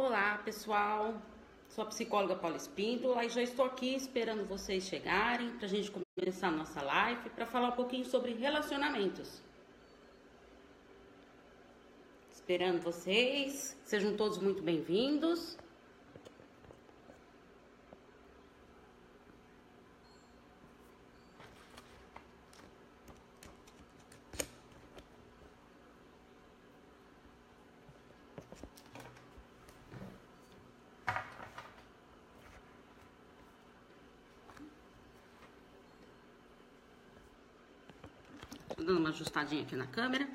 Olá, pessoal. Sou a psicóloga Paula Espíndola e já estou aqui esperando vocês chegarem para a gente começar a nossa live para falar um pouquinho sobre relacionamentos. Esperando vocês. Sejam todos muito bem-vindos. dando uma ajustadinha aqui na câmera.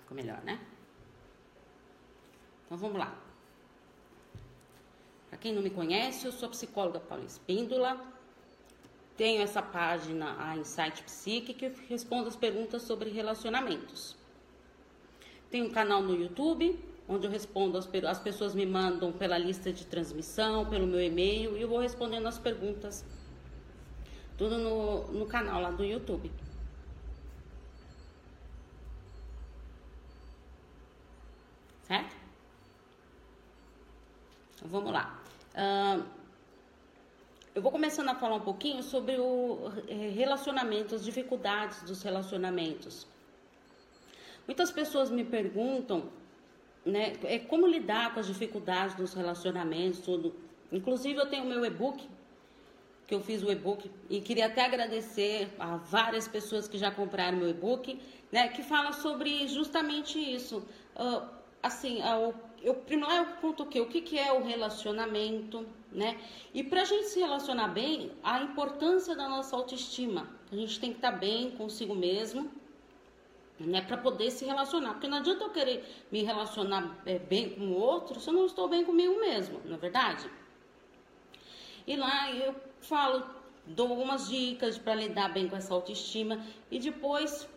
Ficou melhor, né? Então vamos lá. Para quem não me conhece, eu sou psicóloga Paula Espíndola. Tenho essa página, a Insight Psique, que responde as perguntas sobre relacionamentos. Tenho um canal no YouTube, onde eu respondo, as, as pessoas me mandam pela lista de transmissão, pelo meu e-mail, e eu vou respondendo as perguntas tudo no, no canal lá do YouTube. Certo? Então, vamos lá. Uh, eu vou começando a falar um pouquinho sobre o eh, relacionamento, as dificuldades dos relacionamentos. Muitas pessoas me perguntam, né, é como lidar com as dificuldades dos relacionamentos, tudo. Inclusive eu tenho meu e-book que eu fiz o e-book e queria até agradecer a várias pessoas que já compraram meu e-book, né, que fala sobre justamente isso. Uh, assim, uh, eu primeiro eu conto o que, o que, que é o relacionamento, né? E para a gente se relacionar bem, a importância da nossa autoestima. A gente tem que estar tá bem consigo mesmo, né, para poder se relacionar. Porque não adianta eu querer me relacionar é, bem com o outro se eu não estou bem comigo mesmo, não é verdade? E lá eu falo, dou algumas dicas para lidar bem com essa autoestima e depois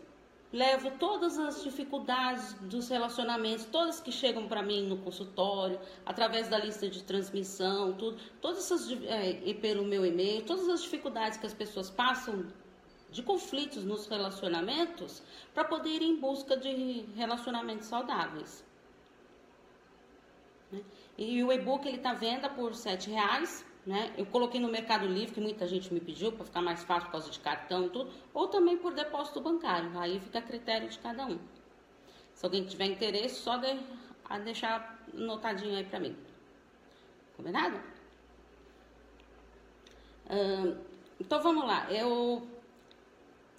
levo todas as dificuldades dos relacionamentos, todas que chegam para mim no consultório, através da lista de transmissão, tudo, todas essas é, pelo meu e-mail, todas as dificuldades que as pessoas passam de conflitos nos relacionamentos, para poder ir em busca de relacionamentos saudáveis. Né? E o e-book ele está venda por sete reais né? Eu coloquei no Mercado Livre, que muita gente me pediu para ficar mais fácil por causa de cartão tudo, ou também por depósito bancário. Aí fica a critério de cada um. Se alguém tiver interesse, só de, a deixar notadinho aí para mim. Combinado? então vamos lá. Eu,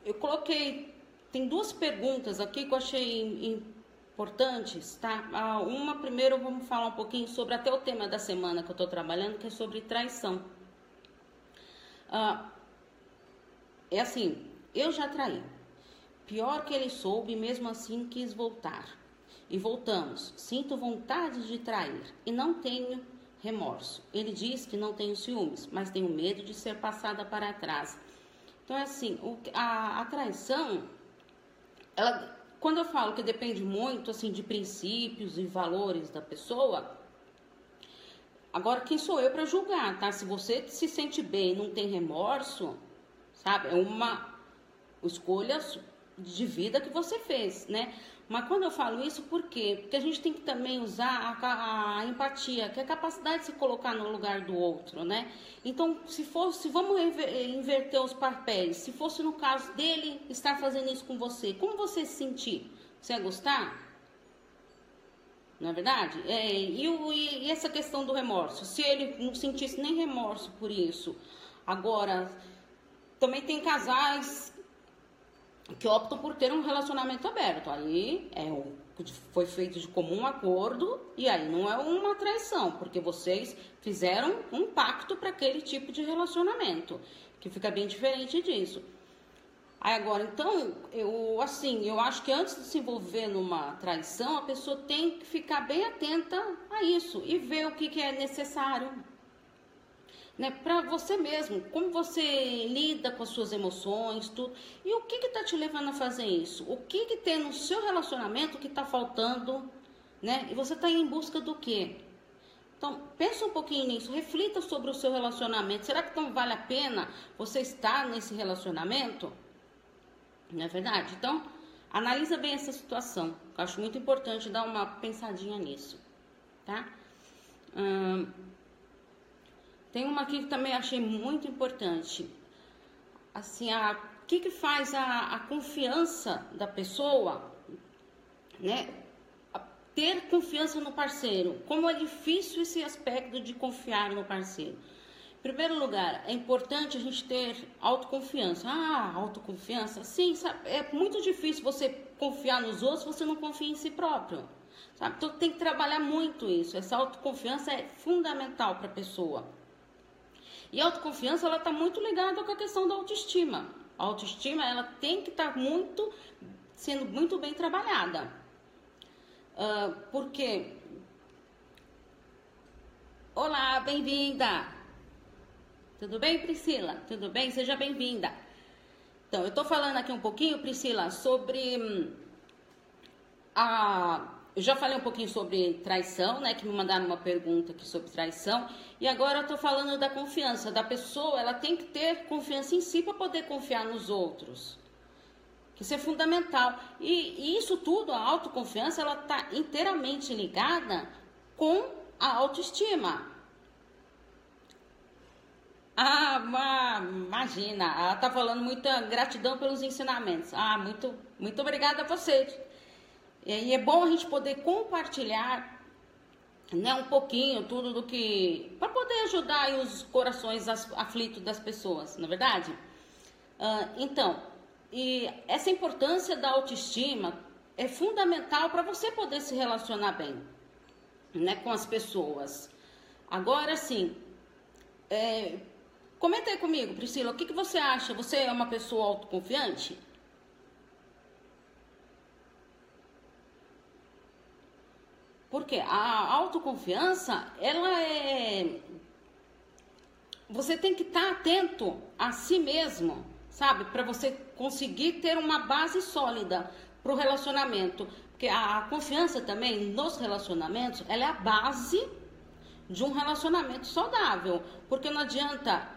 eu coloquei. Tem duas perguntas aqui que eu achei importantes, tá? Ah, uma, primeiro, vamos falar um pouquinho sobre até o tema da semana que eu estou trabalhando, que é sobre traição. Ah, é assim, eu já traí. Pior que ele soube, mesmo assim quis voltar. E voltamos. Sinto vontade de trair e não tenho remorso. Ele diz que não tenho ciúmes, mas tenho medo de ser passada para trás. Então, é assim, a, a traição, ela quando eu falo que depende muito assim de princípios e valores da pessoa, agora quem sou eu para julgar, tá? Se você se sente bem, não tem remorso, sabe? É uma escolha de vida que você fez, né? Mas quando eu falo isso, por quê? Porque a gente tem que também usar a, a, empatia, que é a capacidade de se colocar no lugar do outro, né? Então, se fosse, vamos inverter os papéis. Se fosse no caso dele estar fazendo isso com você, como você se sentir? Você ia gostar? Não é verdade? É, e, e, e essa questão do remorso? Se ele não sentisse nem remorso por isso, agora também tem casais que optam por ter um relacionamento aberto. Aí é foi feito de comum acordo e aí não é uma traição, porque vocês fizeram um pacto para aquele tipo de relacionamento, que fica bem diferente disso. Aí agora, então, eu assim, eu acho que antes de se envolver numa traição, a pessoa tem que ficar bem atenta a isso e ver o que, que é necessário né, para você mesmo, como você lida com as suas emoções, tudo. E o que está te levando a fazer isso? O que, que tem no seu relacionamento que está faltando, né? E você está em busca do quê? Então, pensa um pouquinho nisso, reflita sobre o seu relacionamento. Será que não vale a pena você estar nesse relacionamento? Não é verdade? Então, Analisa bem essa situação. Eu acho muito importante dar uma pensadinha nisso, tá? Hum, tem uma aqui que também achei muito importante. Assim, a o que, que faz a, a confiança da pessoa, né? ter confiança no parceiro. Como é difícil esse aspecto de confiar no parceiro. Em primeiro lugar, é importante a gente ter autoconfiança. Ah, autoconfiança? Sim, sabe? é muito difícil você confiar nos outros se você não confia em si próprio. Sabe? Então tem que trabalhar muito isso. Essa autoconfiança é fundamental para a pessoa. E a autoconfiança ela está muito ligada com a questão da autoestima. A autoestima ela tem que estar tá muito sendo muito bem trabalhada. Uh, porque Olá, bem-vinda. Tudo bem, Priscila? Tudo bem? Seja bem-vinda. Então, eu estou falando aqui um pouquinho, Priscila, sobre hum, a eu já falei um pouquinho sobre traição, né? Que me mandaram uma pergunta aqui sobre traição. E agora eu tô falando da confiança da pessoa. Ela tem que ter confiança em si para poder confiar nos outros. Que isso é fundamental. E, e isso tudo, a autoconfiança, ela tá inteiramente ligada com a autoestima. Ah, imagina, ela tá falando muita gratidão pelos ensinamentos. Ah, muito, muito obrigada a você. E é bom a gente poder compartilhar né, um pouquinho tudo do que. para poder ajudar os corações aflitos das pessoas, na é verdade? Uh, então, e essa importância da autoestima é fundamental para você poder se relacionar bem né, com as pessoas. Agora sim, é, comenta aí comigo, Priscila, o que, que você acha? Você é uma pessoa autoconfiante? Porque a autoconfiança, ela é. Você tem que estar atento a si mesmo, sabe? Para você conseguir ter uma base sólida para o relacionamento. Porque a confiança também nos relacionamentos, ela é a base de um relacionamento saudável. Porque não adianta.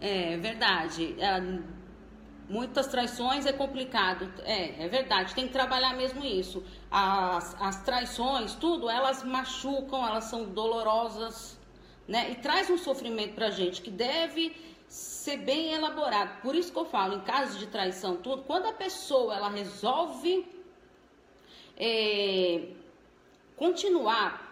É verdade. Muitas traições é complicado. É, é verdade, tem que trabalhar mesmo isso. As, as traições, tudo, elas machucam, elas são dolorosas, né? E traz um sofrimento pra gente que deve ser bem elaborado. Por isso que eu falo, em casos de traição, tudo, quando a pessoa ela resolve é, continuar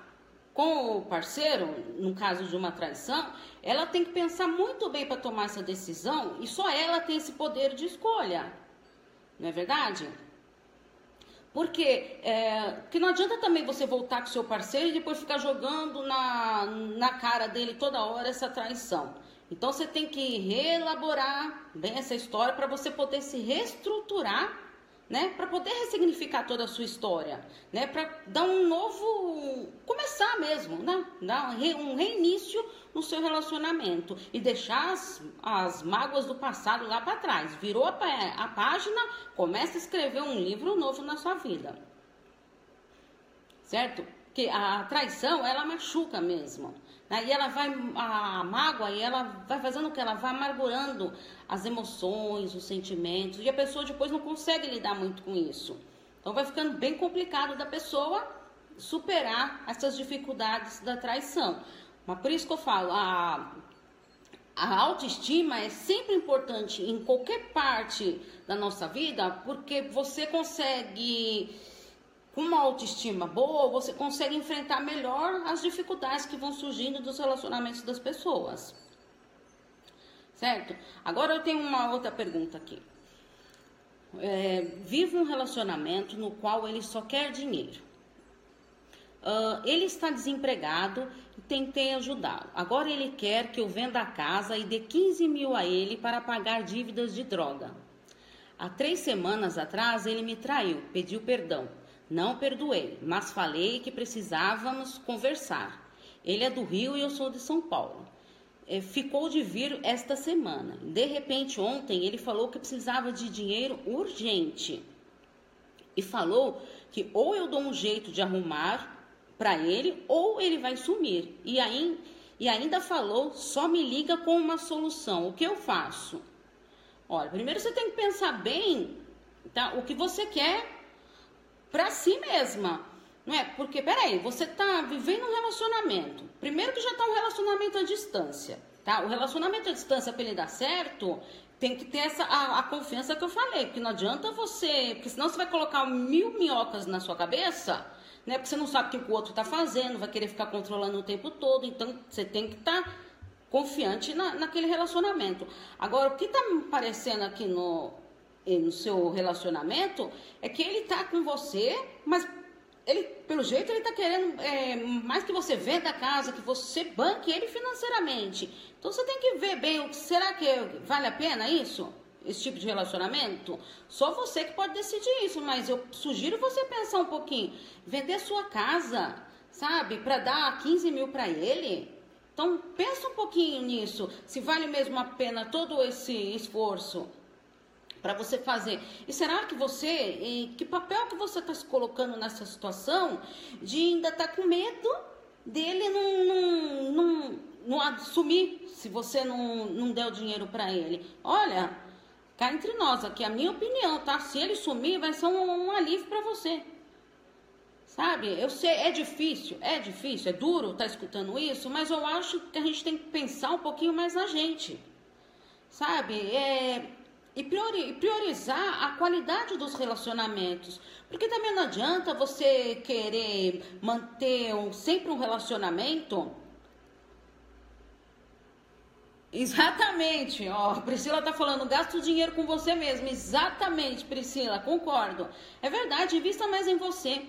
com o parceiro, no caso de uma traição, ela tem que pensar muito bem para tomar essa decisão e só ela tem esse poder de escolha. Não é verdade? Porque é, que não adianta também você voltar com seu parceiro e depois ficar jogando na, na cara dele toda hora essa traição. Então você tem que reelaborar bem essa história para você poder se reestruturar né, para poder ressignificar toda a sua história, né, para dar um novo, começar mesmo, né, dar um reinício no seu relacionamento e deixar as, as mágoas do passado lá para trás. Virou a, a página, começa a escrever um livro novo na sua vida, certo? Que a traição ela machuca mesmo. Né? E ela vai, a mágoa, e ela vai fazendo o que? Ela vai amargurando as emoções, os sentimentos, e a pessoa depois não consegue lidar muito com isso. Então vai ficando bem complicado da pessoa superar essas dificuldades da traição. Mas por isso que eu falo, a, a autoestima é sempre importante em qualquer parte da nossa vida, porque você consegue com uma autoestima boa, você consegue enfrentar melhor as dificuldades que vão surgindo dos relacionamentos das pessoas. Certo? Agora eu tenho uma outra pergunta aqui. É, vive um relacionamento no qual ele só quer dinheiro. Uh, ele está desempregado e tentei ajudá-lo. Agora ele quer que eu venda a casa e dê 15 mil a ele para pagar dívidas de droga. Há três semanas atrás ele me traiu, pediu perdão. Não perdoei, mas falei que precisávamos conversar. Ele é do Rio e eu sou de São Paulo. É, ficou de vir esta semana. De repente, ontem, ele falou que precisava de dinheiro urgente. E falou que ou eu dou um jeito de arrumar para ele, ou ele vai sumir. E, aí, e ainda falou: só me liga com uma solução. O que eu faço? Olha, primeiro você tem que pensar bem tá, o que você quer para si mesma. Não é? Porque, peraí, você está vivendo um relacionamento. Primeiro que já está um relacionamento à distância. Tá? O relacionamento à distância, para ele dar certo, tem que ter essa, a, a, confiança que eu falei. Porque não adianta você. Porque senão você vai colocar mil minhocas na sua cabeça, né? Porque você não sabe o que o outro está fazendo, vai querer ficar controlando o tempo todo. Então, você tem que estar. Tá confiante na, naquele relacionamento. Agora, o que está me parecendo aqui no, no seu relacionamento é que ele está com você, mas ele, pelo jeito, ele está querendo é, mais que você venda a casa, que você banque ele financeiramente. Então você tem que ver bem, será que vale a pena isso? Esse tipo de relacionamento? Só você que pode decidir isso, mas eu sugiro você pensar um pouquinho. Vender sua casa, sabe? Para dar 15 mil para ele, então pensa um pouquinho nisso, se vale mesmo a pena todo esse esforço para você fazer. E será que você, que papel que você está se colocando nessa situação de ainda estar tá com medo dele não, não, não, não assumir se você não, não der o dinheiro para ele? Olha, cá entre nós aqui, a minha opinião, tá? Se ele sumir, vai ser um, um alívio para você. Sabe? Eu sei, é difícil, é difícil, é duro estar tá escutando isso, mas eu acho que a gente tem que pensar um pouquinho mais na gente. Sabe? É, e priorizar a qualidade dos relacionamentos. Porque também não adianta você querer manter um, sempre um relacionamento. Exatamente, ó, a Priscila tá falando, gasta o dinheiro com você mesmo. Exatamente, Priscila, concordo. É verdade, invista mais em você.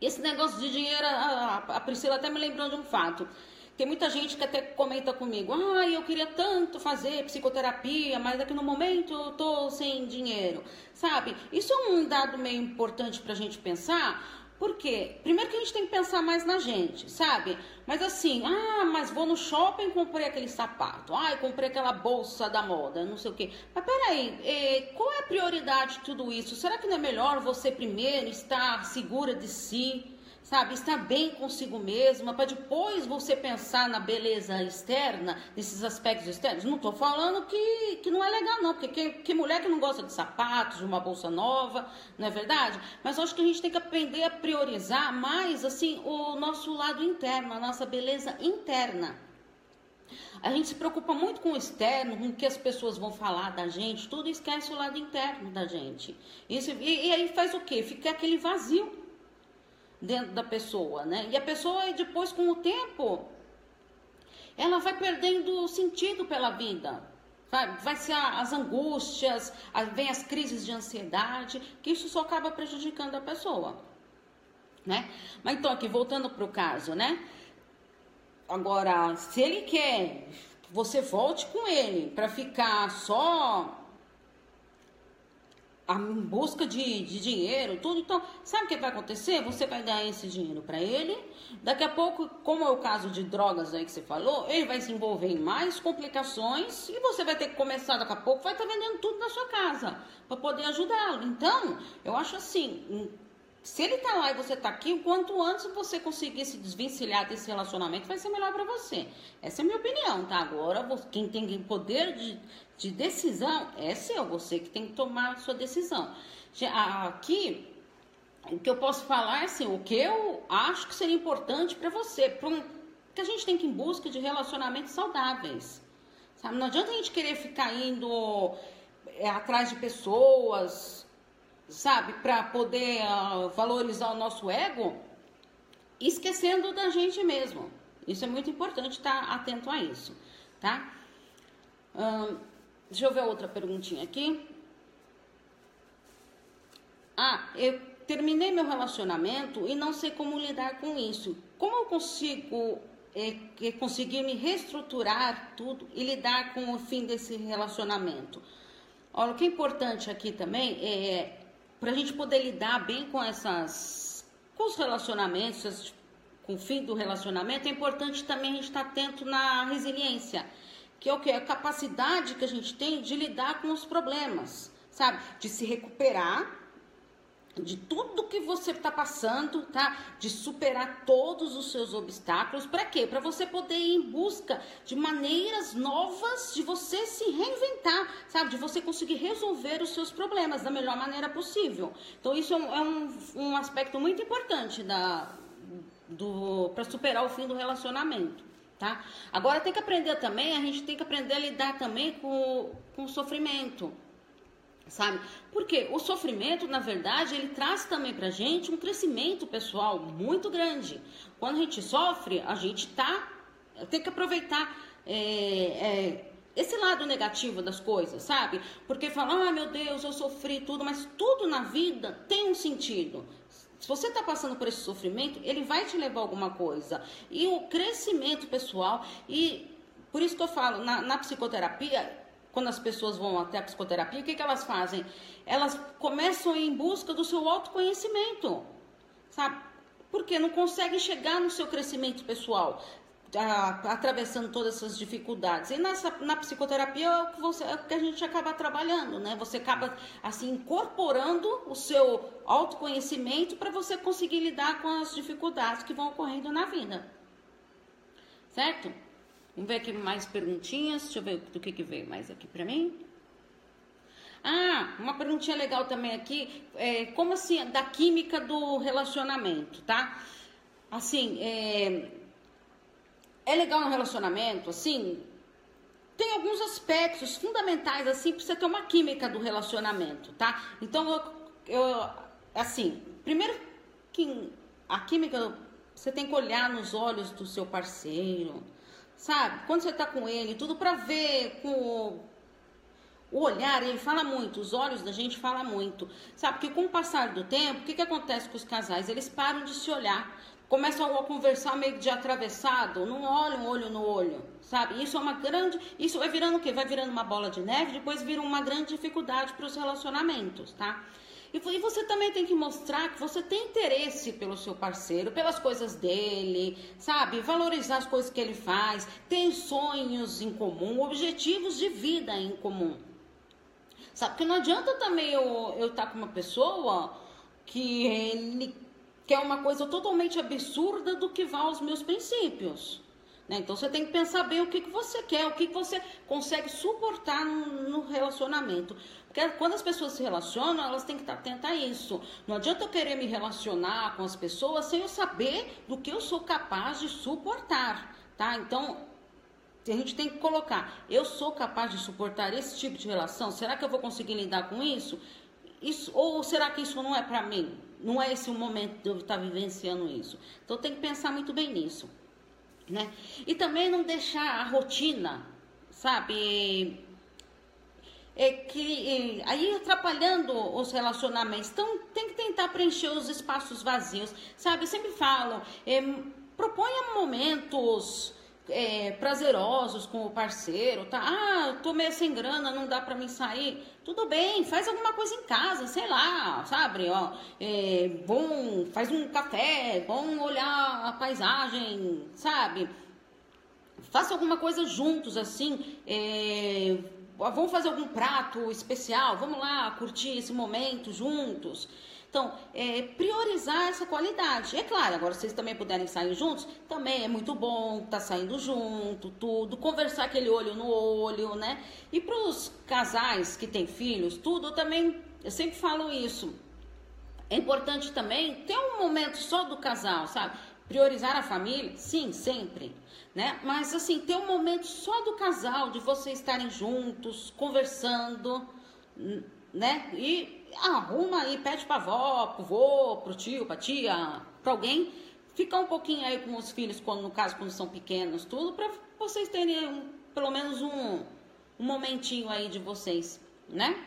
Esse negócio de dinheiro, a, a Priscila até me lembrou de um fato. Tem muita gente que até comenta comigo, ah, eu queria tanto fazer psicoterapia, mas aqui no momento eu tô sem dinheiro, sabe? Isso é um dado meio importante para a gente pensar, por quê? Primeiro que a gente tem que pensar mais na gente, sabe? Mas assim, ah, mas vou no shopping e comprei aquele sapato. Ah, eu comprei aquela bolsa da moda, não sei o quê. Mas peraí, eh, qual é a prioridade de tudo isso? Será que não é melhor você primeiro estar segura de si? Sabe? Estar bem consigo mesma, para depois você pensar na beleza externa, nesses aspectos externos. Não estou falando que, que não é legal, não, porque que, que, mulher que não gosta de sapatos, de uma bolsa nova, não é verdade? Mas acho que a gente tem que aprender a priorizar mais, assim, o nosso lado interno, a nossa beleza interna. A gente se preocupa muito com o externo, com o que as pessoas vão falar da gente, tudo esquece o lado interno da gente. Isso, e, e aí faz o quê? Fica aquele vazio dentro da pessoa, né? E a pessoa depois com o tempo ela vai perdendo sentido pela vida. Vai, vai ser as angústias, vem as crises de ansiedade, que isso só acaba prejudicando a pessoa, né? Mas então aqui voltando para o caso, né? Agora, se ele quer que você volte com ele para ficar só em busca de, de dinheiro, tudo. Então, sabe o que vai acontecer? Você vai dar esse dinheiro para ele. Daqui a pouco, como é o caso de drogas aí que você falou, ele vai se envolver em mais complicações e você vai ter que começar daqui a pouco, vai estar tá vendendo tudo na sua casa para poder ajudá-lo. Então, eu acho assim, se ele tá lá e você tá aqui, o quanto antes você conseguir se desvencilhar desse relacionamento, vai ser melhor para você. Essa é a minha opinião, tá? Agora, quem tem poder de de decisão é seu, você que tem que tomar a sua decisão. Aqui, o que eu posso falar é assim, o que eu acho que seria importante para você, um, que a gente tem que ir em busca de relacionamentos saudáveis. Sabe? Não adianta a gente querer ficar indo é, atrás de pessoas, sabe, para poder uh, valorizar o nosso ego, esquecendo da gente mesmo. Isso é muito importante estar atento a isso, tá? Deixa eu ver outra perguntinha aqui. Ah, eu terminei meu relacionamento e não sei como lidar com isso. Como eu consigo é, conseguir me reestruturar tudo e lidar com o fim desse relacionamento? Olha, o que é importante aqui também é para a gente poder lidar bem com essas, com os relacionamentos, com o fim do relacionamento, é importante também a gente estar atento na resiliência que é o que? A capacidade que a gente tem de lidar com os problemas, sabe? De se recuperar de tudo que você está passando, tá? De superar todos os seus obstáculos. Para quê? Para você poder ir em busca de maneiras novas de você se reinventar, sabe? De você conseguir resolver os seus problemas da melhor maneira possível. Então isso é um, é um, aspecto muito importante da do para superar o fim do relacionamento. Tá? Agora tem que aprender também, a gente tem que aprender a lidar também com, com o sofrimento, sabe? Porque o sofrimento, na verdade, ele traz também pra gente um crescimento pessoal muito grande. Quando a gente sofre, a gente tá tem que aproveitar é, é, esse lado negativo das coisas, sabe? Porque falar, ah, meu Deus, eu sofri tudo, mas tudo na vida tem um sentido. Se você está passando por esse sofrimento, ele vai te levar a alguma coisa. E o crescimento pessoal, e por isso que eu falo, na, na psicoterapia, quando as pessoas vão até a psicoterapia, o que, que elas fazem? Elas começam em busca do seu autoconhecimento, sabe? Porque não conseguem chegar no seu crescimento pessoal, a, atravessando todas essas dificuldades. E nessa, na psicoterapia é o, que você, é o que a gente acaba trabalhando, né? Você acaba, assim, incorporando o seu autoconhecimento para você conseguir lidar com as dificuldades que vão ocorrendo na vida. Certo? Vamos ver aqui mais perguntinhas. Deixa eu ver do que, que veio mais aqui para mim. Ah, uma perguntinha legal também aqui. É, como assim, da química do relacionamento, tá? Assim, é, é legal no relacionamento, assim, tem alguns aspectos fundamentais, assim, pra você ter uma química do relacionamento, tá? Então, eu, eu assim, primeiro que a química, você tem que olhar nos olhos do seu parceiro, sabe? Quando você tá com ele, tudo para ver com o olhar, ele fala muito, os olhos da gente fala muito. Sabe? Porque com o passar do tempo, o que, que acontece com os casais? Eles param de se olhar, começam a conversar meio de atravessado, não olham olho no olho, sabe? Isso é uma grande. Isso vai virando o quê? Vai virando uma bola de neve, depois vira uma grande dificuldade para os relacionamentos, tá? E você também tem que mostrar que você tem interesse pelo seu parceiro, pelas coisas dele, sabe? Valorizar as coisas que ele faz, tem sonhos em comum, objetivos de vida em comum. Sabe? Porque não adianta também eu estar tá com uma pessoa que ele quer uma coisa totalmente absurda do que vá aos meus princípios. Né? Então você tem que pensar bem o que, que você quer, o que, que você consegue suportar no, no relacionamento. Porque quando as pessoas se relacionam, elas têm que estar atentas a isso. Não adianta eu querer me relacionar com as pessoas sem eu saber do que eu sou capaz de suportar, tá? Então, a gente tem que colocar, eu sou capaz de suportar esse tipo de relação? Será que eu vou conseguir lidar com isso? isso ou será que isso não é para mim? Não é esse o momento de eu estar vivenciando isso. Então tem que pensar muito bem nisso né? E também não deixar a rotina, sabe? É que aí atrapalhando os relacionamentos. Então tem que tentar preencher os espaços vazios, sabe? Eu sempre falo, é, proponha momentos é, prazerosos com o parceiro, tá? Ah, tô meio sem grana, não dá para mim sair. Tudo bem, faz alguma coisa em casa, sei lá, sabe? Ó, é, bom, faz um café, bom olhar a paisagem, sabe? Faça alguma coisa juntos, assim. É, vamos fazer algum prato especial, vamos lá curtir esse momento juntos. Então, é, priorizar essa qualidade. É claro, agora vocês também puderem sair juntos, também é muito bom tá saindo junto, tudo, conversar aquele olho no olho, né? E para os casais que têm filhos, tudo, eu também, eu sempre falo isso. É importante também ter um momento só do casal, sabe? Priorizar a família, sim, sempre, né? Mas assim, ter um momento só do casal, de vocês estarem juntos, conversando, né? E arruma aí, pede pra avó, pro vô, pro tio, pra tia, pra alguém, ficar um pouquinho aí com os filhos, quando, no caso, quando são pequenos, tudo, pra vocês terem um, pelo menos um, um momentinho aí de vocês, né?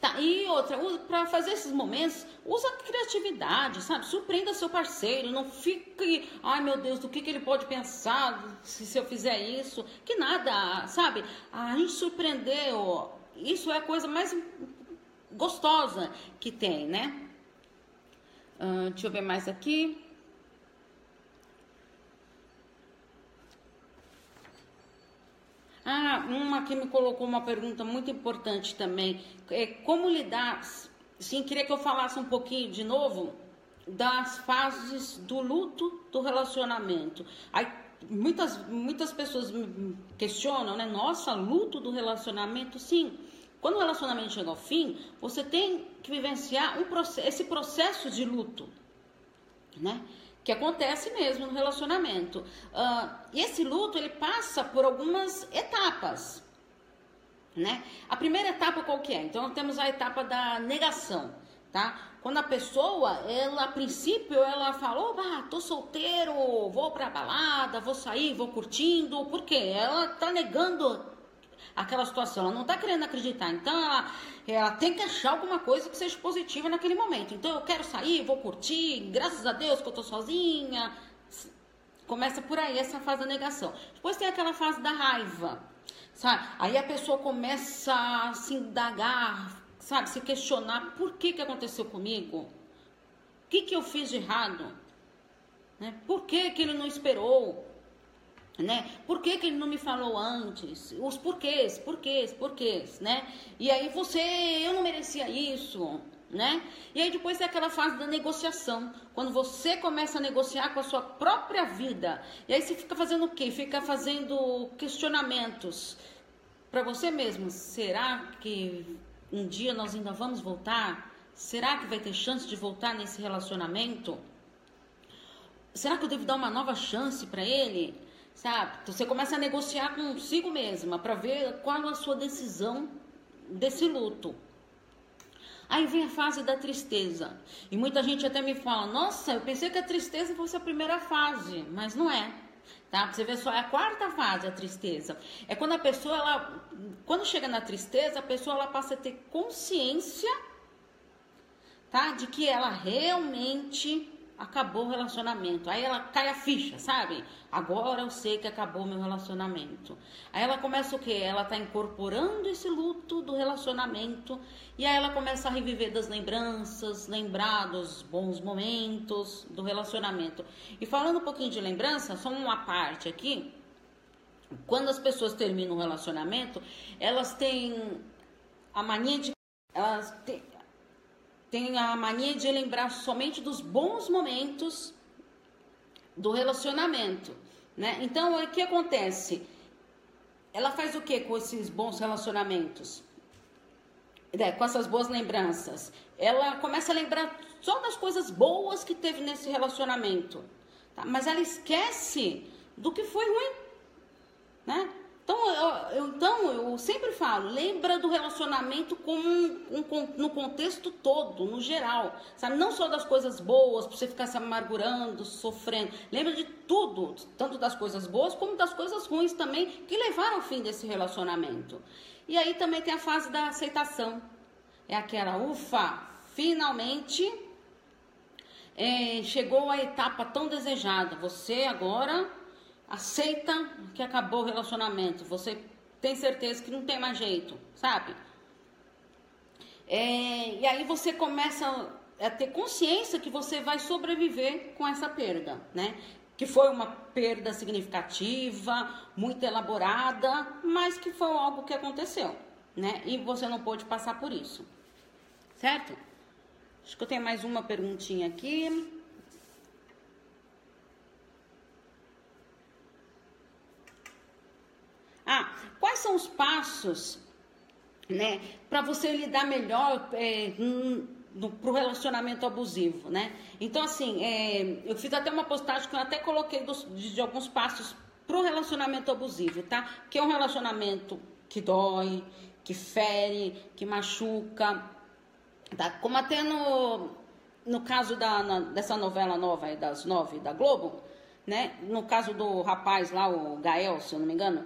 Tá, e outra, para fazer esses momentos, usa a criatividade, sabe? Surpreenda seu parceiro, não fique, ai meu Deus, do que, que ele pode pensar se, se eu fizer isso? Que nada, sabe? A gente surpreendeu, isso é a coisa mais gostosa que tem, né? Uh, deixa eu ver mais aqui. Ah, uma que me colocou uma pergunta muito importante também. É como lidar sim, queria que eu falasse um pouquinho de novo das fases do luto do relacionamento. Aí muitas, muitas pessoas questionam, né? Nossa, luto do relacionamento, sim. Quando o relacionamento chega ao fim, você tem que vivenciar um processo, esse processo de luto, né? Que acontece mesmo no relacionamento. Uh, e esse luto ele passa por algumas etapas, né? A primeira etapa qual que é? Então temos a etapa da negação, tá? Quando a pessoa, ela a princípio, ela falou, ah, tô solteiro, vou pra balada, vou sair, vou curtindo, por quê? Ela tá negando aquela situação, ela não tá querendo acreditar. Então ela, ela tem que achar alguma coisa que seja positiva naquele momento. Então eu quero sair, vou curtir, graças a Deus que eu tô sozinha. Começa por aí essa fase da negação. Depois tem aquela fase da raiva, sabe? Aí a pessoa começa a se indagar, sabe, se questionar por que, que aconteceu comigo, o que, que eu fiz de errado, né? por que, que ele não esperou, né? Por que, que ele não me falou antes? Os porquês, porquês, porquês, né? E aí você, eu não merecia isso, né? E aí depois é aquela fase da negociação, quando você começa a negociar com a sua própria vida. E aí você fica fazendo o quê? Fica fazendo questionamentos para você mesmo. Será que um dia nós ainda vamos voltar? Será que vai ter chance de voltar nesse relacionamento? Será que eu devo dar uma nova chance para ele? Sabe? Então você começa a negociar consigo mesma para ver qual a sua decisão desse luto. Aí vem a fase da tristeza. E muita gente até me fala: "Nossa, eu pensei que a tristeza fosse a primeira fase", mas não é. Tá? Você vê só é a quarta fase, a tristeza. É quando a pessoa ela quando chega na tristeza, a pessoa ela passa a ter consciência tá? De que ela realmente acabou o relacionamento. Aí ela cai a ficha, sabe? Agora eu sei que acabou meu relacionamento. Aí ela começa o quê? Ela tá incorporando esse luto do relacionamento e aí ela começa a reviver das lembranças, lembrar dos bons momentos do relacionamento. E falando um pouquinho de lembrança, só uma parte aqui. Quando as pessoas terminam um relacionamento, elas têm a mania de elas têm, tem a mania de lembrar somente dos bons momentos do relacionamento, né? Então, o que acontece? Ela faz o que com esses bons relacionamentos? É, com essas boas lembranças? Ela começa a lembrar só das coisas boas que teve nesse relacionamento, tá? mas ela esquece do que foi ruim, né? Então eu, então, eu sempre falo, lembra do relacionamento como um, um, no contexto todo, no geral, sabe? Não só das coisas boas, para você ficar se amargurando, sofrendo. Lembra de tudo, tanto das coisas boas como das coisas ruins também, que levaram ao fim desse relacionamento. E aí também tem a fase da aceitação. É aquela, ufa, finalmente é, chegou a etapa tão desejada. Você agora aceita que acabou o relacionamento, você tem certeza que não tem mais jeito, sabe? É, e aí você começa a ter consciência que você vai sobreviver com essa perda, né? Que foi uma perda significativa, muito elaborada, mas que foi algo que aconteceu, né? E você não pôde passar por isso, certo? Acho que eu tenho mais uma perguntinha aqui. Ah, quais são os passos, né, para você lidar melhor é, para o relacionamento abusivo, né? Então, assim, é, eu fiz até uma postagem que eu até coloquei dos, de, de alguns passos para o relacionamento abusivo, tá? Que é um relacionamento que dói, que fere, que machuca, tá? Como até no, no caso da, na, dessa novela nova aí, das nove da Globo, né? No caso do rapaz lá, o Gael, se eu não me engano,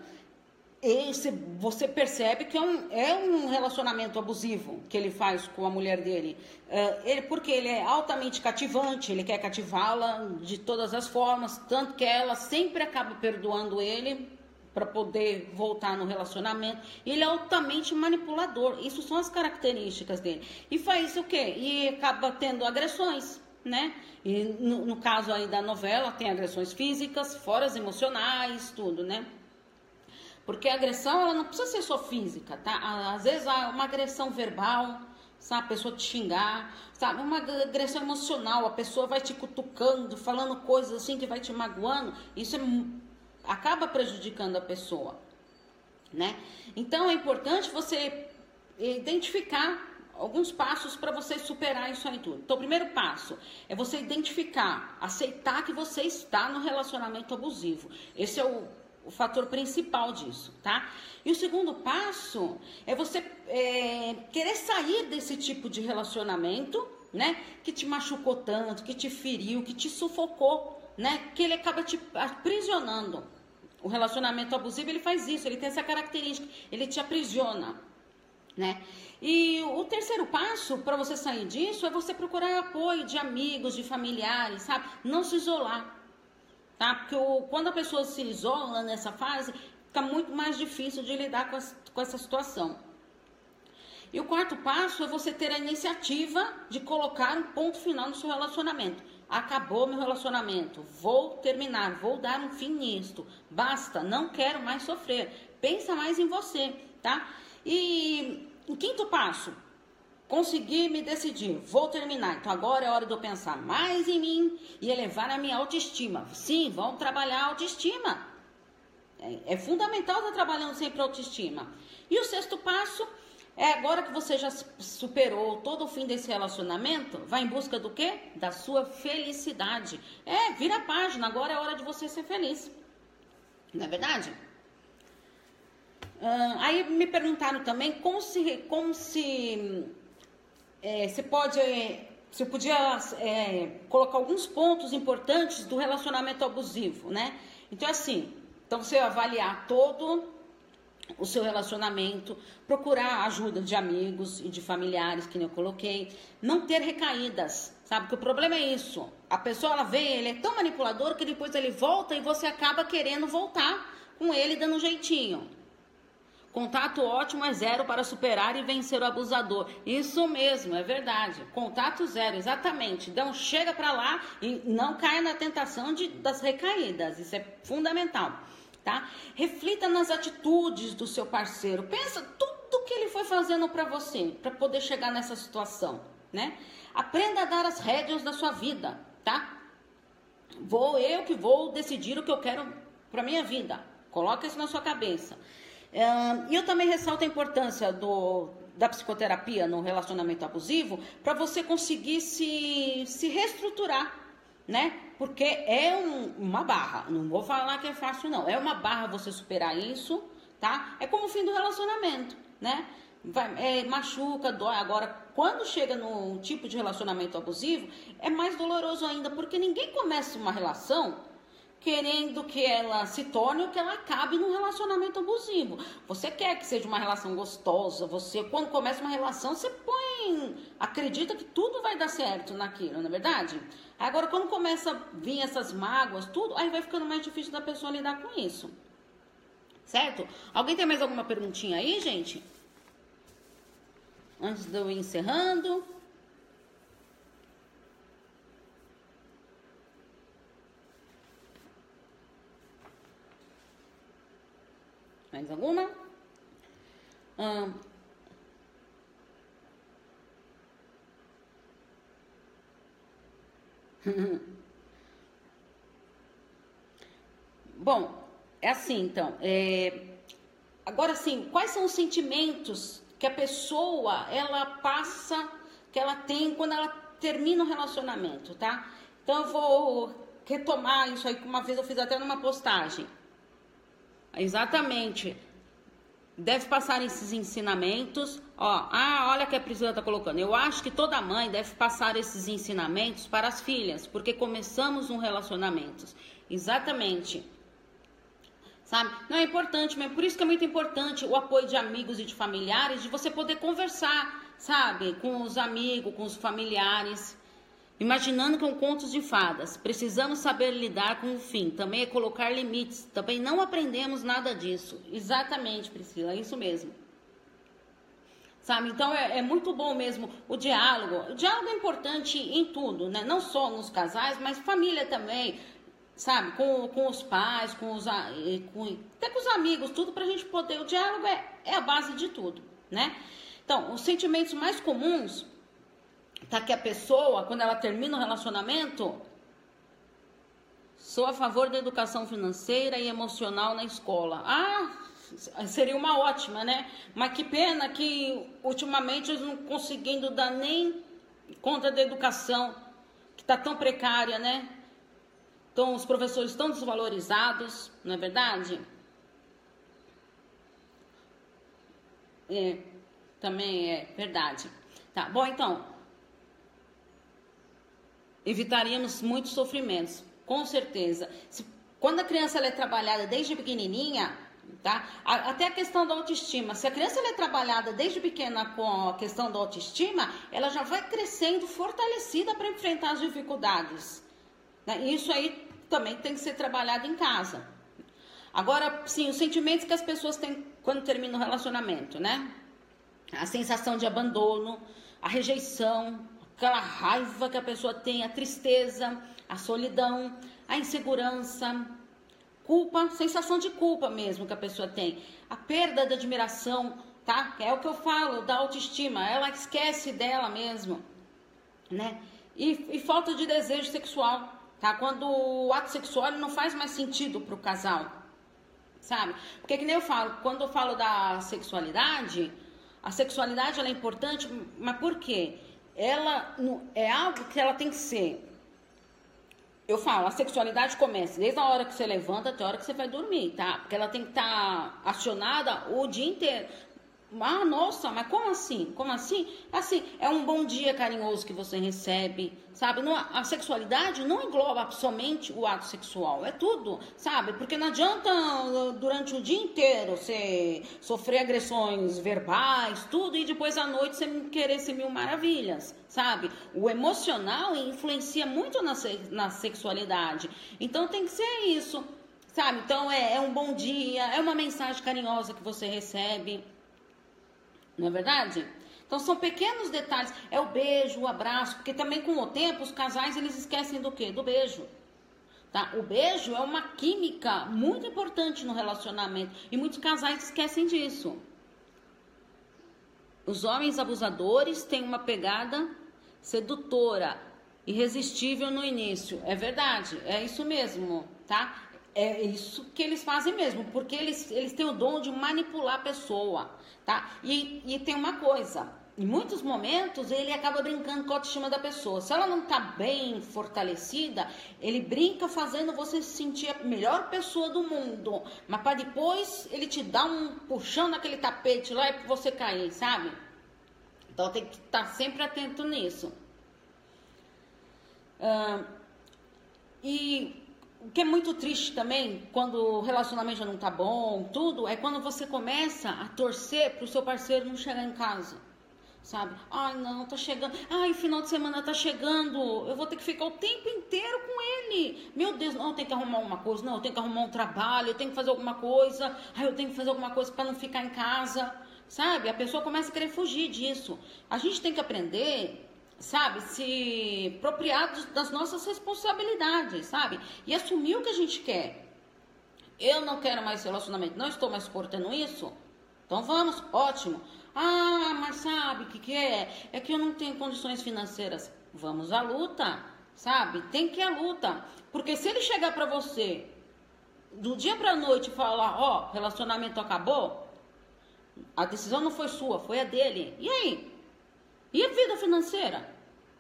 esse, você percebe que é um, é um relacionamento abusivo que ele faz com a mulher dele. Uh, ele, porque ele é altamente cativante, ele quer cativá-la de todas as formas, tanto que ela sempre acaba perdoando ele para poder voltar no relacionamento. Ele é altamente manipulador. Isso são as características dele. E faz o quê? E acaba tendo agressões, né? E no, no caso aí da novela, tem agressões físicas, fora as emocionais, tudo, né? Porque a agressão, ela não precisa ser só física, tá? Às vezes, uma agressão verbal, sabe? A pessoa te xingar, sabe? Uma agressão emocional, a pessoa vai te cutucando, falando coisas assim que vai te magoando, isso é, acaba prejudicando a pessoa, né? Então é importante você identificar alguns passos para você superar isso aí tudo. Então, o primeiro passo é você identificar, aceitar que você está no relacionamento abusivo. Esse é o, o fator principal disso, tá? E o segundo passo é você é, querer sair desse tipo de relacionamento, né? Que te machucou tanto, que te feriu, que te sufocou, né? Que ele acaba te aprisionando. O relacionamento abusivo ele faz isso, ele tem essa característica, ele te aprisiona, né? E o terceiro passo para você sair disso é você procurar apoio de amigos, de familiares, sabe? Não se isolar, tá? Porque o, quando a pessoa se isola nessa fase, fica muito mais difícil de lidar com, com essa situação. E o quarto passo é você ter a iniciativa de colocar um ponto final no seu relacionamento. Acabou meu relacionamento, vou terminar, vou dar um fim nisto. Basta, não quero mais sofrer. Pensa mais em você, tá? E o quinto passo, consegui me decidir, vou terminar. Então agora é hora de eu pensar mais em mim e elevar a minha autoestima. Sim, vamos trabalhar a autoestima. É, é fundamental estar trabalhando sempre a autoestima. E o sexto passo é agora que você já superou todo o fim desse relacionamento, vai em busca do quê? Da sua felicidade. É, vira a página, agora é hora de você ser feliz. Não é verdade? Aí me perguntaram também como se, como se é, você pode, se eu podia é, colocar alguns pontos importantes do relacionamento abusivo, né? Então assim, então você avaliar todo o seu relacionamento, procurar ajuda de amigos e de familiares, que eu coloquei, não ter recaídas, sabe? Porque o problema é isso. A pessoa ela vem, ele é tão manipulador que depois ele volta e você acaba querendo voltar com ele dando um jeitinho. Contato ótimo é zero para superar e vencer o abusador. Isso mesmo, é verdade. Contato zero, exatamente. Então chega para lá e não caia na tentação de, das recaídas. Isso é fundamental, tá? Reflita nas atitudes do seu parceiro. Pensa tudo que ele foi fazendo para você, para poder chegar nessa situação, né? Aprenda a dar as rédeas da sua vida, tá? Vou eu que vou decidir o que eu quero para minha vida. Coloca isso na sua cabeça. E eu também ressalto a importância do, da psicoterapia no relacionamento abusivo para você conseguir se, se reestruturar, né? Porque é um, uma barra. Não vou falar que é fácil, não. É uma barra você superar isso, tá? É como o fim do relacionamento, né? Vai, é, machuca, dói. Agora, quando chega num tipo de relacionamento abusivo, é mais doloroso ainda, porque ninguém começa uma relação querendo que ela se torne ou que ela acabe num relacionamento abusivo. Você quer que seja uma relação gostosa, você quando começa uma relação, você põe, acredita que tudo vai dar certo naquilo, não é verdade? Agora quando começa a vir essas mágoas, tudo, aí vai ficando mais difícil da pessoa lidar com isso. Certo? Alguém tem mais alguma perguntinha aí, gente? Antes de eu ir encerrando. Mais alguma? Hum. Bom, é assim então. É... Agora sim, quais são os sentimentos que a pessoa ela passa, que ela tem quando ela termina o relacionamento, tá? Então eu vou retomar isso aí que uma vez eu fiz até numa postagem. Exatamente. Deve passar esses ensinamentos. Ó, ah, olha que a Priscila está colocando. Eu acho que toda mãe deve passar esses ensinamentos para as filhas, porque começamos um relacionamento. Exatamente. Sabe? Não é importante, mas por isso que é muito importante o apoio de amigos e de familiares, de você poder conversar, sabe, com os amigos, com os familiares. Imaginando com contos de fadas, precisamos saber lidar com o fim, também é colocar limites, também não aprendemos nada disso. Exatamente, Priscila, é isso mesmo. Sabe, então é, é, muito bom mesmo o diálogo. O diálogo é importante em tudo, né? Não só nos casais, mas família também, sabe? Com, com os pais, com os, com, até com os amigos, tudo pra gente poder. O diálogo é, é a base de tudo, né? Então, os sentimentos mais comuns, tá que a pessoa, quando ela termina o relacionamento, sou a favor da educação financeira e emocional na escola. Ah, seria uma ótima, né? Mas que pena que ultimamente eles não conseguindo dar nem conta da educação, que está tão precária, né? Então, os professores estão desvalorizados, não é verdade? É, também é verdade. Tá, bom, então, evitaríamos muitos sofrimentos, com certeza. Se, quando a criança é trabalhada desde pequenininha, tá? Até a questão da autoestima. Se a criança é trabalhada desde pequena com a questão da autoestima, ela já vai crescendo fortalecida para enfrentar as dificuldades. Né? Isso aí também tem que ser trabalhado em casa. Agora, sim, os sentimentos que as pessoas têm quando terminam o relacionamento, né? A sensação de abandono, a rejeição, aquela raiva que a pessoa tem, a tristeza, a solidão, a insegurança, culpa, sensação de culpa mesmo que a pessoa tem, a perda da admiração, tá? É o que eu falo da autoestima, ela esquece dela mesmo, né? E, e falta de desejo sexual, tá? Quando o ato sexual não faz mais sentido para o casal, sabe? Porque que nem eu falo, quando eu falo da sexualidade, a sexualidade ela é importante, mas por quê? Ela é algo que ela tem que ser. Eu falo, a sexualidade começa desde a hora que você levanta até a hora que você vai dormir, tá? Porque ela tem que estar tá acionada o dia inteiro. Ah, nossa, mas como assim? Como assim? Assim, é um bom dia carinhoso que você recebe, sabe? Não, a sexualidade não engloba somente o ato sexual, é tudo, sabe? Porque não adianta uh, durante o dia inteiro você sofrer agressões verbais, tudo, e depois à noite você querer ser mil maravilhas, sabe? O emocional influencia muito na, na sexualidade. Então tem que ser isso, sabe? Então é, é um bom dia, é uma mensagem carinhosa que você recebe não é verdade? Então são pequenos detalhes, é o beijo, o abraço, porque também com o tempo os casais eles esquecem do quê? Do beijo. Tá? O beijo é uma química muito importante no relacionamento e muitos casais esquecem disso. Os homens abusadores têm uma pegada sedutora, irresistível no início. É verdade, é isso mesmo, tá? É isso que eles fazem mesmo, porque eles, eles têm o dom de manipular a pessoa, tá? E, e tem uma coisa, em muitos momentos ele acaba brincando com a autoestima da pessoa. Se ela não tá bem fortalecida, ele brinca fazendo você se sentir a melhor pessoa do mundo. Mas para depois ele te dá um puxão naquele tapete lá e você cair, sabe? Então tem que estar tá sempre atento nisso. E o que é muito triste também, quando o relacionamento já não tá bom, tudo, é quando você começa a torcer pro seu parceiro não chegar em casa. Sabe? Ai, não, tá chegando. Ai, final de semana tá chegando. Eu vou ter que ficar o tempo inteiro com ele. Meu Deus, não, eu tenho que arrumar uma coisa. Não, eu tenho que arrumar um trabalho. Eu tenho que fazer alguma coisa. Ai, eu tenho que fazer alguma coisa para não ficar em casa. Sabe? A pessoa começa a querer fugir disso. A gente tem que aprender sabe, se apropriar das nossas responsabilidades, sabe? E assumir o que a gente quer. Eu não quero mais relacionamento, não estou mais suportando isso. Então vamos, ótimo. Ah, mas sabe o que, que é? É que eu não tenho condições financeiras. Vamos à luta, sabe? Tem que ir à luta. Porque se ele chegar para você do dia para noite e falar, ó, oh, relacionamento acabou, a decisão não foi sua, foi a dele. E aí? E a vida financeira?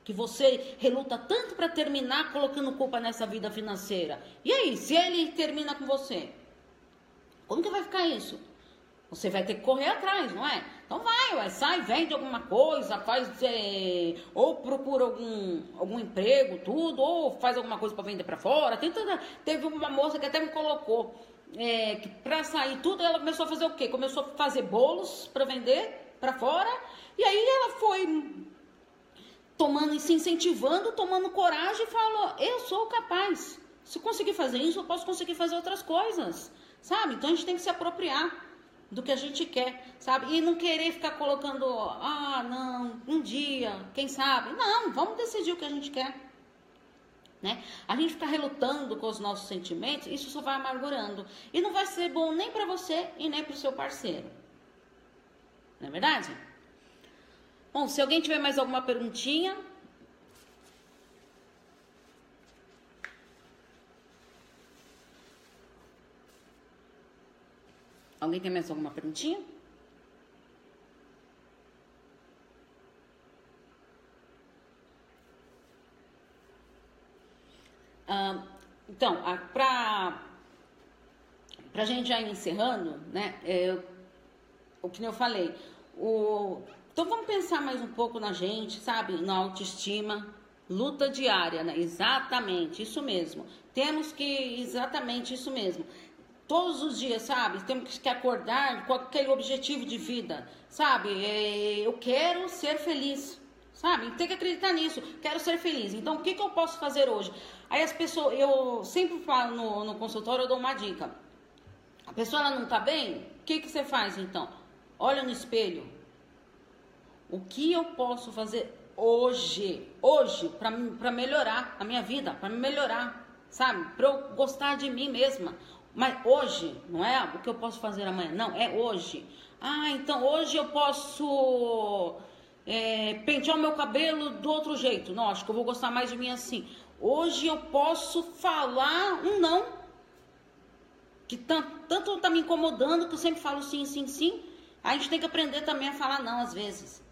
Que você reluta tanto para terminar colocando culpa nessa vida financeira. E aí, se ele termina com você? Como que vai ficar isso? Você vai ter que correr atrás, não é? Então vai, ué, sai, vende alguma coisa, faz é, ou procura algum, algum emprego, tudo, ou faz alguma coisa para vender para fora. Tem toda, teve uma moça que até me colocou é, que para sair tudo, ela começou a fazer o quê? Começou a fazer bolos para vender para fora e aí ela foi tomando e se incentivando, tomando coragem e falou: Eu sou capaz. Se conseguir fazer isso, eu posso conseguir fazer outras coisas. Sabe? Então a gente tem que se apropriar do que a gente quer, sabe? E não querer ficar colocando, ah, não, um dia, quem sabe? Não, vamos decidir o que a gente quer. Né? A gente ficar relutando com os nossos sentimentos, isso só vai amargurando. E não vai ser bom nem para você e nem para o seu parceiro. Não é verdade? Bom, se alguém tiver mais alguma perguntinha. Alguém tem mais alguma perguntinha? Ah, então, para a gente já ir encerrando, né? É, o que eu falei, o, então vamos pensar mais um pouco na gente, sabe? Na autoestima, luta diária, né? Exatamente, isso mesmo. Temos que, exatamente isso mesmo. Todos os dias, sabe? Temos que acordar com aquele objetivo de vida, sabe? É, eu quero ser feliz, sabe? Tem que acreditar nisso. Quero ser feliz. Então, o que, que eu posso fazer hoje? Aí as pessoas, eu sempre falo no, no consultório, eu dou uma dica. A pessoa ela não tá bem? O que, que você faz então? Olha no espelho, o que eu posso fazer hoje, hoje, para melhorar a minha vida, para melhorar, sabe? Para eu gostar de mim mesma. Mas hoje, não é o que eu posso fazer amanhã, não, é hoje. Ah, então hoje eu posso é, pentear o meu cabelo do outro jeito. Não, acho que eu vou gostar mais de mim assim. Hoje eu posso falar um não. Que tanto, tanto tá me incomodando que eu sempre falo sim, sim, sim. A gente tem que aprender também a falar não às vezes.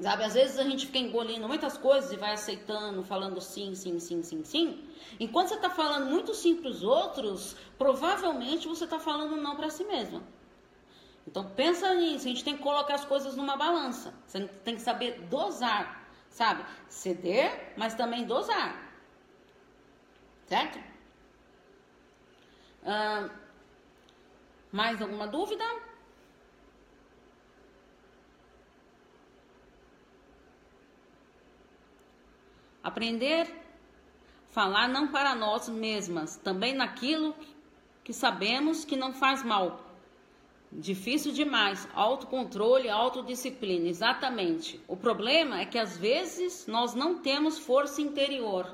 Sabe, às vezes a gente fica engolindo muitas coisas e vai aceitando, falando sim, sim, sim, sim, sim. Enquanto você está falando muito sim para os outros, provavelmente você está falando não para si mesmo. Então pensa nisso, a gente tem que colocar as coisas numa balança. Você tem que saber dosar, sabe? Ceder, mas também dosar. Certo? Ah, mais alguma dúvida? Aprender falar não para nós mesmas, também naquilo que sabemos que não faz mal. Difícil demais. Autocontrole, autodisciplina, exatamente. O problema é que às vezes nós não temos força interior.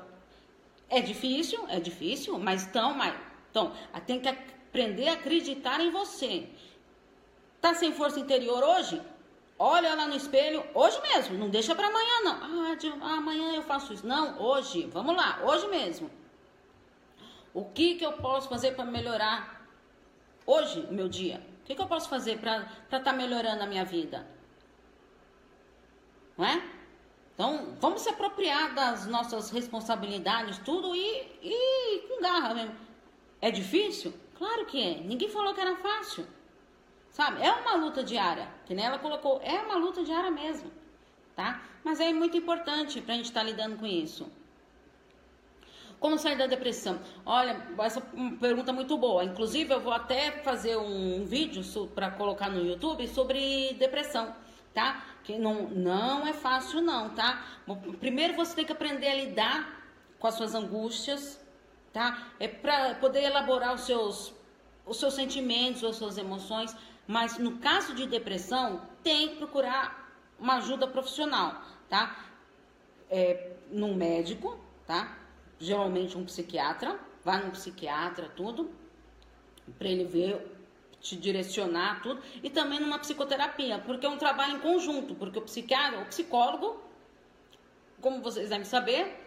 É difícil, é difícil, mas então, mas, então tem que aprender a acreditar em você. Tá sem força interior hoje? Olha lá no espelho, hoje mesmo, não deixa para amanhã não. Ah, de, ah, amanhã eu faço isso. Não, hoje, vamos lá, hoje mesmo. O que que eu posso fazer para melhorar hoje o meu dia? O que, que eu posso fazer para estar tá melhorando a minha vida? Não é? Então, vamos se apropriar das nossas responsabilidades, tudo e, e com garra mesmo. É difícil? Claro que é. Ninguém falou que era fácil. Sabe? É uma luta diária, que nem ela colocou, é uma luta diária mesmo, tá? Mas é muito importante para a gente estar tá lidando com isso. Como sair da depressão? Olha, essa pergunta muito boa. Inclusive, eu vou até fazer um vídeo para colocar no YouTube sobre depressão, tá? Que não, não é fácil, não, tá? Primeiro você tem que aprender a lidar com as suas angústias, tá? É para poder elaborar os seus, os seus sentimentos, as suas emoções mas no caso de depressão, tem que procurar uma ajuda profissional, tá? É, num médico, tá? Geralmente um psiquiatra, vai num psiquiatra, tudo, para ele ver, te direcionar, tudo, e também numa psicoterapia, porque é um trabalho em conjunto, porque o psiquiatra, o psicólogo, como vocês devem saber,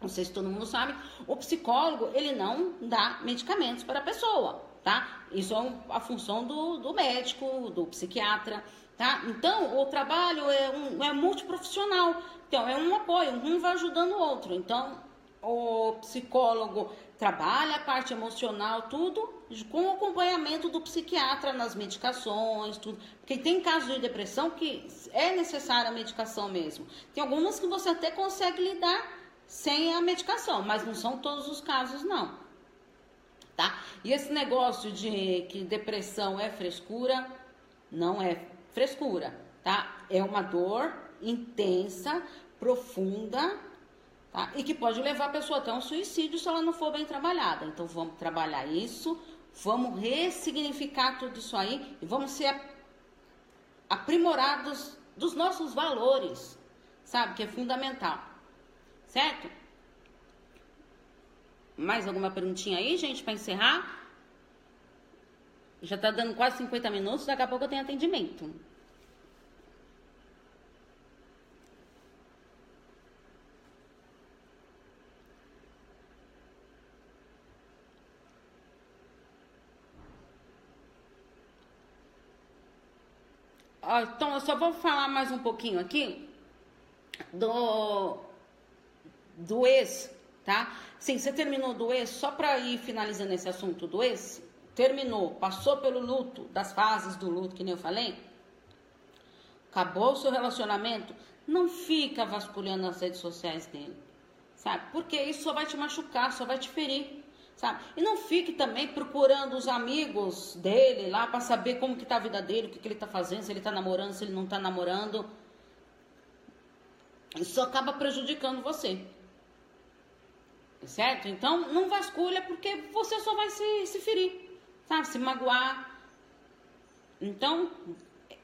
não sei se todo mundo sabe, o psicólogo, ele não dá medicamentos para a pessoa tá? Isso é um, a função do, do médico, do psiquiatra, tá? Então, o trabalho é, um, é multiprofissional. Então, é um apoio, um vai ajudando o outro. Então, o psicólogo trabalha a parte emocional, tudo com o acompanhamento do psiquiatra nas medicações, tudo. Porque tem casos de depressão que é necessária a medicação mesmo. Tem algumas que você até consegue lidar sem a medicação, mas não são todos os casos, não tá? E esse negócio de que depressão é frescura, não é frescura, tá? É uma dor intensa, profunda, tá? E que pode levar a pessoa até um suicídio se ela não for bem trabalhada. Então vamos trabalhar isso, vamos ressignificar tudo isso aí e vamos ser aprimorados dos nossos valores, sabe? Que é fundamental, certo? Mais alguma perguntinha aí, gente, para encerrar? Já tá dando quase 50 minutos, daqui a pouco eu tenho atendimento. Então, eu só vou falar mais um pouquinho aqui do, do ex tá? Sim, você terminou do ex, só para ir finalizando esse assunto do ex, terminou, passou pelo luto, das fases do luto, que nem eu falei, acabou o seu relacionamento, não fica vasculhando as redes sociais dele, sabe? Porque isso só vai te machucar, só vai te ferir, sabe? E não fique também procurando os amigos dele lá para saber como que tá a vida dele, o que, que ele tá fazendo, se ele tá namorando, se ele não tá namorando. Isso acaba prejudicando você. Certo? Então, não vasculha porque você só vai se, se ferir, sabe? Se magoar. Então,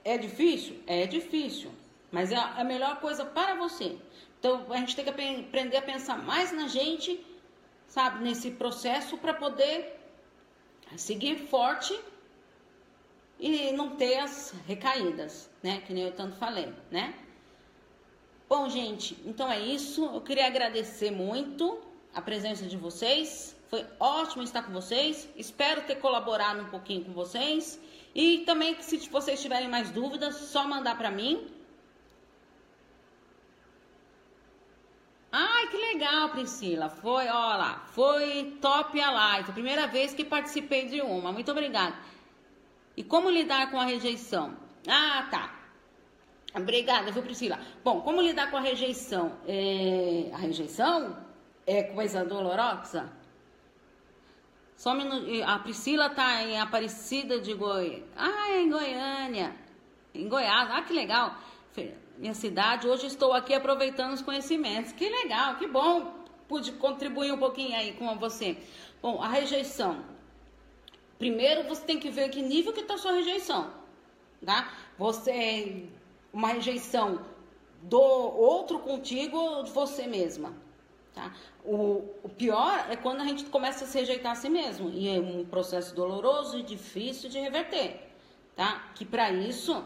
é difícil? É difícil. Mas é a melhor coisa para você. Então, a gente tem que aprender a pensar mais na gente, sabe? Nesse processo para poder seguir forte e não ter as recaídas, né? Que nem eu tanto falei, né? Bom, gente, então é isso. Eu queria agradecer muito a presença de vocês. Foi ótimo estar com vocês. Espero ter colaborado um pouquinho com vocês. E também, se vocês tiverem mais dúvidas, só mandar para mim. Ai, que legal, Priscila. Foi, ó lá, foi top a live. Primeira vez que participei de uma. Muito obrigada. E como lidar com a rejeição? Ah, tá. Obrigada, viu, Priscila? Bom, como lidar com a rejeição? É... A rejeição é coisa dolorosa? Só minuto. A Priscila tá em Aparecida de Goiânia. Ah, é em Goiânia. Em Goiás. Ah, que legal. Minha cidade. Hoje estou aqui aproveitando os conhecimentos. Que legal, que bom. Pude contribuir um pouquinho aí com você. Bom, a rejeição. Primeiro você tem que ver que nível que está a sua rejeição. Tá? Você. Uma rejeição do outro contigo ou de você mesma. Tá? O, o, pior é quando a gente começa a se rejeitar a si mesmo. E é um processo doloroso e difícil de reverter. Tá? Que para isso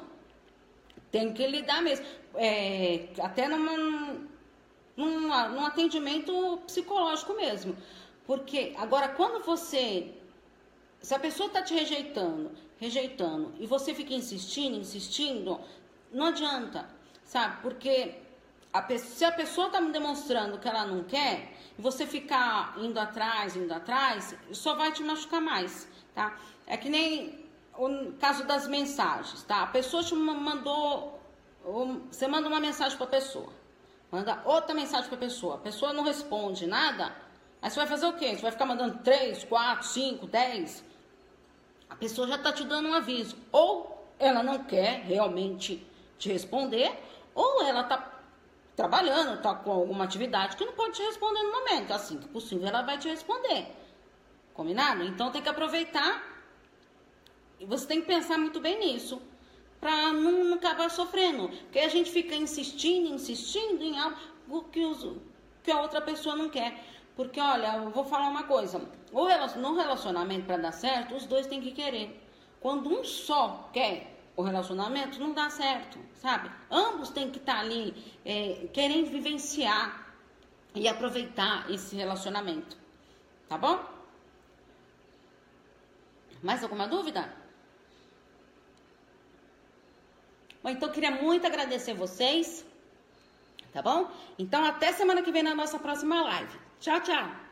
tem que lidar mesmo. É, até numa, num, num atendimento psicológico mesmo. Porque agora quando você. Se a pessoa está te rejeitando, rejeitando, e você fica insistindo, insistindo, não adianta, sabe? Porque a, se a pessoa está demonstrando que ela não quer, você ficar indo atrás, indo atrás, só vai te machucar mais, tá? É que nem o caso das mensagens, tá? A pessoa te mandou, você manda uma mensagem para a pessoa, manda outra mensagem para a pessoa, a pessoa não responde nada, aí você vai fazer o quê? Você vai ficar mandando 3, 4, 5, 10? A pessoa já está te dando um aviso. Ou ela não quer realmente te responder, ou ela está trabalhando, está com alguma atividade que não pode te responder no momento. Assim que possível, ela vai te responder. Combinado? Então tem que aproveitar e você tem que pensar muito bem nisso para não, não, acabar sofrendo. Porque a gente fica insistindo, insistindo em algo que, os, que a outra pessoa não quer. Porque, olha, eu vou falar uma coisa: no relacionamento, para dar certo, os dois têm que querer. Quando um só quer, o relacionamento não dá certo, sabe? Ambos têm que estar tá ali é, querendo vivenciar e aproveitar esse relacionamento, tá bom? Mais alguma dúvida? Bom, então queria muito agradecer vocês, tá bom? Então até semana que vem na nossa próxima live. Tchau, tchau!